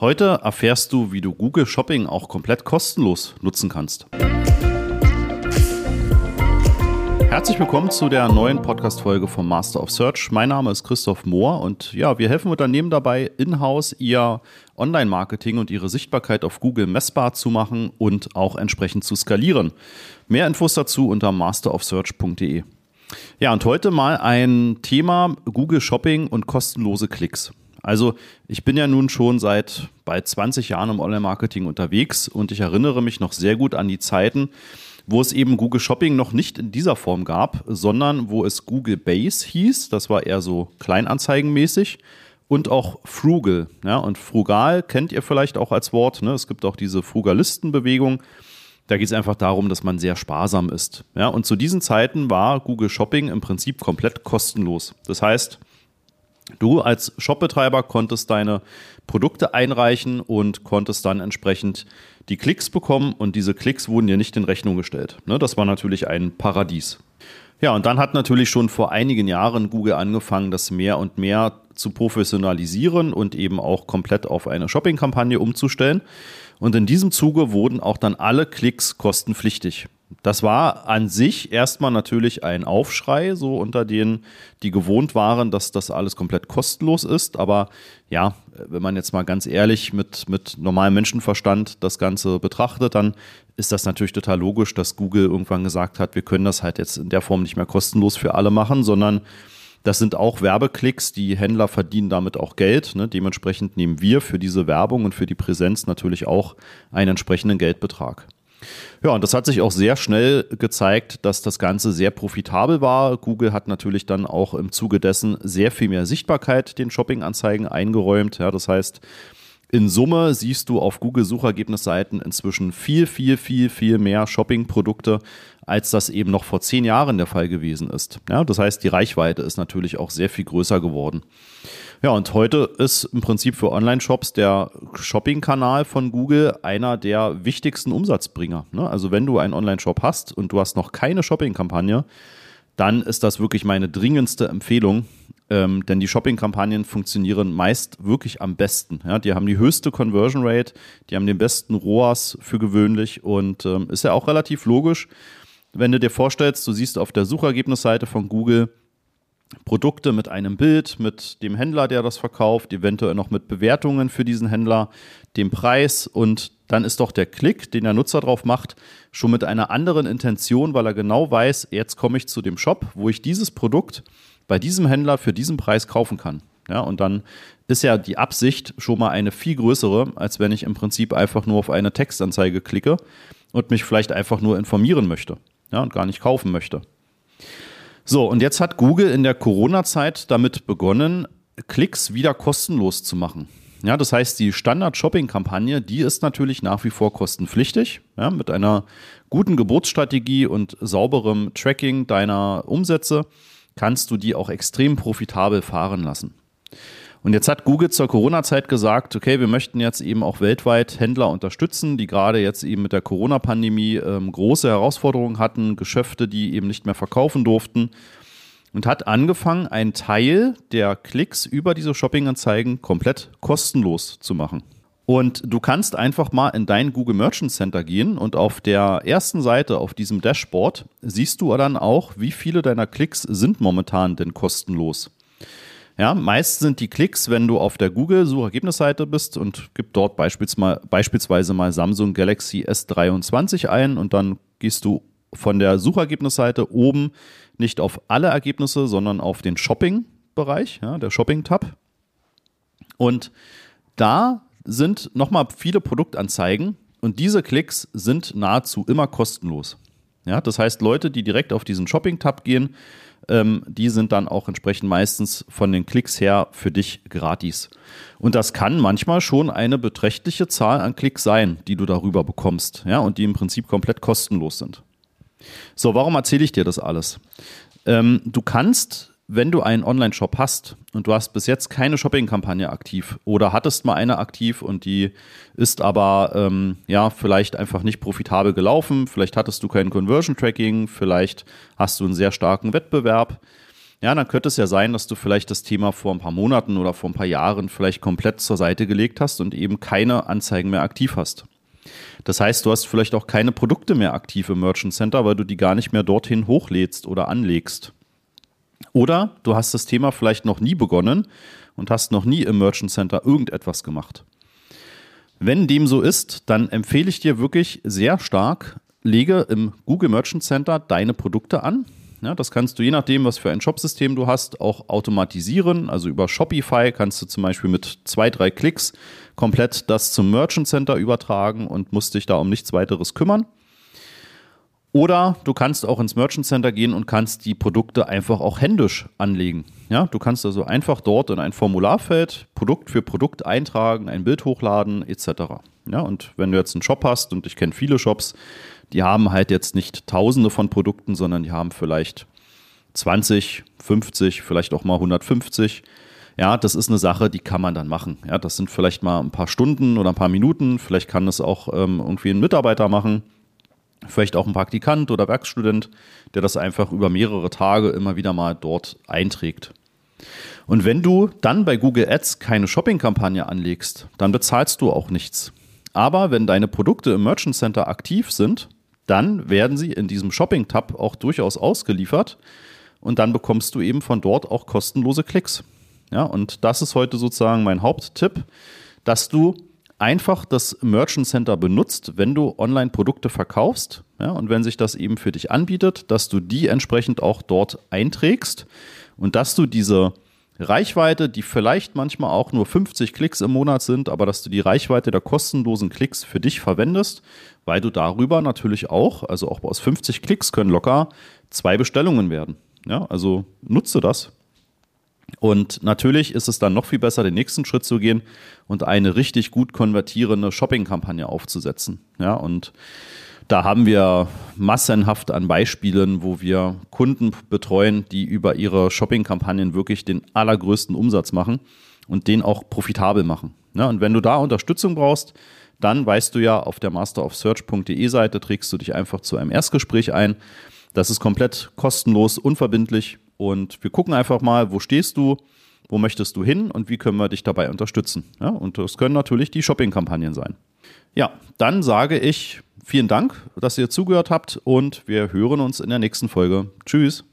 Heute erfährst du, wie du Google Shopping auch komplett kostenlos nutzen kannst. Herzlich willkommen zu der neuen Podcast-Folge vom Master of Search. Mein Name ist Christoph Mohr und ja, wir helfen Unternehmen dabei, in-house ihr Online-Marketing und ihre Sichtbarkeit auf Google messbar zu machen und auch entsprechend zu skalieren. Mehr Infos dazu unter masterofsearch.de. Ja, und heute mal ein Thema Google Shopping und kostenlose Klicks. Also ich bin ja nun schon seit bald 20 Jahren im Online-Marketing unterwegs und ich erinnere mich noch sehr gut an die Zeiten, wo es eben Google Shopping noch nicht in dieser Form gab, sondern wo es Google Base hieß. Das war eher so kleinanzeigenmäßig und auch Frugal. Ja, und Frugal kennt ihr vielleicht auch als Wort. Ne? Es gibt auch diese Frugalistenbewegung. Da geht es einfach darum, dass man sehr sparsam ist. Ja, und zu diesen Zeiten war Google Shopping im Prinzip komplett kostenlos. Das heißt, Du als Shopbetreiber konntest deine Produkte einreichen und konntest dann entsprechend die Klicks bekommen und diese Klicks wurden dir nicht in Rechnung gestellt. Ne, das war natürlich ein Paradies. Ja, und dann hat natürlich schon vor einigen Jahren Google angefangen, das mehr und mehr zu professionalisieren und eben auch komplett auf eine Shopping-Kampagne umzustellen. Und in diesem Zuge wurden auch dann alle Klicks kostenpflichtig. Das war an sich erstmal natürlich ein Aufschrei, so unter denen, die gewohnt waren, dass das alles komplett kostenlos ist. Aber ja, wenn man jetzt mal ganz ehrlich mit, mit normalem Menschenverstand das Ganze betrachtet, dann ist das natürlich total logisch, dass Google irgendwann gesagt hat, wir können das halt jetzt in der Form nicht mehr kostenlos für alle machen, sondern das sind auch Werbeklicks, die Händler verdienen damit auch Geld. Ne? Dementsprechend nehmen wir für diese Werbung und für die Präsenz natürlich auch einen entsprechenden Geldbetrag. Ja, und das hat sich auch sehr schnell gezeigt, dass das Ganze sehr profitabel war. Google hat natürlich dann auch im Zuge dessen sehr viel mehr Sichtbarkeit den Shopping-Anzeigen eingeräumt. Ja, das heißt, in Summe siehst du auf Google-Suchergebnisseiten inzwischen viel, viel, viel, viel mehr Shopping-Produkte, als das eben noch vor zehn Jahren der Fall gewesen ist. Ja, das heißt, die Reichweite ist natürlich auch sehr viel größer geworden. Ja, und heute ist im Prinzip für Online-Shops der Shopping-Kanal von Google einer der wichtigsten Umsatzbringer. Ne? Also wenn du einen Online-Shop hast und du hast noch keine Shopping-Kampagne, dann ist das wirklich meine dringendste Empfehlung, ähm, denn die Shopping-Kampagnen funktionieren meist wirklich am besten. Ja, die haben die höchste Conversion Rate, die haben den besten ROAS für gewöhnlich und ähm, ist ja auch relativ logisch, wenn du dir vorstellst, du siehst auf der Suchergebnisseite von Google Produkte mit einem Bild, mit dem Händler, der das verkauft, eventuell noch mit Bewertungen für diesen Händler, dem Preis und dann ist doch der Klick, den der Nutzer drauf macht, schon mit einer anderen Intention, weil er genau weiß, jetzt komme ich zu dem Shop, wo ich dieses Produkt bei diesem Händler für diesen Preis kaufen kann. Ja, und dann ist ja die Absicht schon mal eine viel größere, als wenn ich im Prinzip einfach nur auf eine Textanzeige klicke und mich vielleicht einfach nur informieren möchte ja, und gar nicht kaufen möchte. So, und jetzt hat Google in der Corona-Zeit damit begonnen, Klicks wieder kostenlos zu machen. Ja, das heißt, die Standard-Shopping-Kampagne, die ist natürlich nach wie vor kostenpflichtig. Ja, mit einer guten Geburtsstrategie und sauberem Tracking deiner Umsätze kannst du die auch extrem profitabel fahren lassen. Und jetzt hat Google zur Corona-Zeit gesagt, okay, wir möchten jetzt eben auch weltweit Händler unterstützen, die gerade jetzt eben mit der Corona-Pandemie ähm, große Herausforderungen hatten, Geschäfte, die eben nicht mehr verkaufen durften. Und hat angefangen, einen Teil der Klicks über diese Shopping-Anzeigen komplett kostenlos zu machen. Und du kannst einfach mal in dein Google Merchant Center gehen und auf der ersten Seite auf diesem Dashboard siehst du dann auch, wie viele deiner Klicks sind momentan denn kostenlos. Ja, meist sind die Klicks, wenn du auf der Google-Suchergebnisseite bist und gib dort beispielsweise mal Samsung Galaxy S23 ein und dann gehst du von der Suchergebnisseite oben nicht auf alle Ergebnisse, sondern auf den Shopping-Bereich, ja, der Shopping-Tab. Und da sind nochmal viele Produktanzeigen und diese Klicks sind nahezu immer kostenlos. Ja, das heißt, Leute, die direkt auf diesen Shopping-Tab gehen, ähm, die sind dann auch entsprechend meistens von den Klicks her für dich gratis. Und das kann manchmal schon eine beträchtliche Zahl an Klicks sein, die du darüber bekommst, ja, und die im Prinzip komplett kostenlos sind. So, warum erzähle ich dir das alles? Ähm, du kannst wenn du einen Online-Shop hast und du hast bis jetzt keine Shopping-Kampagne aktiv oder hattest mal eine aktiv und die ist aber ähm, ja vielleicht einfach nicht profitabel gelaufen, vielleicht hattest du kein Conversion-Tracking, vielleicht hast du einen sehr starken Wettbewerb, ja, dann könnte es ja sein, dass du vielleicht das Thema vor ein paar Monaten oder vor ein paar Jahren vielleicht komplett zur Seite gelegt hast und eben keine Anzeigen mehr aktiv hast. Das heißt, du hast vielleicht auch keine Produkte mehr aktiv im Merchant Center, weil du die gar nicht mehr dorthin hochlädst oder anlegst. Oder du hast das Thema vielleicht noch nie begonnen und hast noch nie im Merchant Center irgendetwas gemacht. Wenn dem so ist, dann empfehle ich dir wirklich sehr stark, lege im Google Merchant Center deine Produkte an. Ja, das kannst du je nachdem, was für ein Shopsystem du hast, auch automatisieren. Also über Shopify kannst du zum Beispiel mit zwei, drei Klicks komplett das zum Merchant Center übertragen und musst dich da um nichts weiteres kümmern. Oder du kannst auch ins Merchant Center gehen und kannst die Produkte einfach auch händisch anlegen. Ja, du kannst also einfach dort in ein Formularfeld Produkt für Produkt eintragen, ein Bild hochladen etc. Ja, und wenn du jetzt einen Shop hast und ich kenne viele Shops, die haben halt jetzt nicht Tausende von Produkten, sondern die haben vielleicht 20, 50, vielleicht auch mal 150. Ja, das ist eine Sache, die kann man dann machen. Ja, das sind vielleicht mal ein paar Stunden oder ein paar Minuten. Vielleicht kann das auch ähm, irgendwie ein Mitarbeiter machen vielleicht auch ein Praktikant oder Werkstudent, der das einfach über mehrere Tage immer wieder mal dort einträgt. Und wenn du dann bei Google Ads keine Shopping-Kampagne anlegst, dann bezahlst du auch nichts. Aber wenn deine Produkte im Merchant Center aktiv sind, dann werden sie in diesem Shopping-Tab auch durchaus ausgeliefert und dann bekommst du eben von dort auch kostenlose Klicks. Ja, und das ist heute sozusagen mein Haupttipp, dass du einfach das Merchant Center benutzt, wenn du Online-Produkte verkaufst. Ja, und wenn sich das eben für dich anbietet, dass du die entsprechend auch dort einträgst und dass du diese Reichweite, die vielleicht manchmal auch nur 50 Klicks im Monat sind, aber dass du die Reichweite der kostenlosen Klicks für dich verwendest, weil du darüber natürlich auch, also auch aus 50 Klicks können locker zwei Bestellungen werden. Ja, also nutze das. Und natürlich ist es dann noch viel besser, den nächsten Schritt zu gehen und eine richtig gut konvertierende Shopping-Kampagne aufzusetzen. Ja, und da haben wir massenhaft an Beispielen, wo wir Kunden betreuen, die über ihre Shopping-Kampagnen wirklich den allergrößten Umsatz machen und den auch profitabel machen. Ja, und wenn du da Unterstützung brauchst, dann weißt du ja, auf der masterofsearch.de Seite trägst du dich einfach zu einem Erstgespräch ein. Das ist komplett kostenlos, unverbindlich und wir gucken einfach mal, wo stehst du, wo möchtest du hin und wie können wir dich dabei unterstützen. Ja, und das können natürlich die Shopping-Kampagnen sein. Ja, dann sage ich vielen Dank, dass ihr zugehört habt und wir hören uns in der nächsten Folge. Tschüss.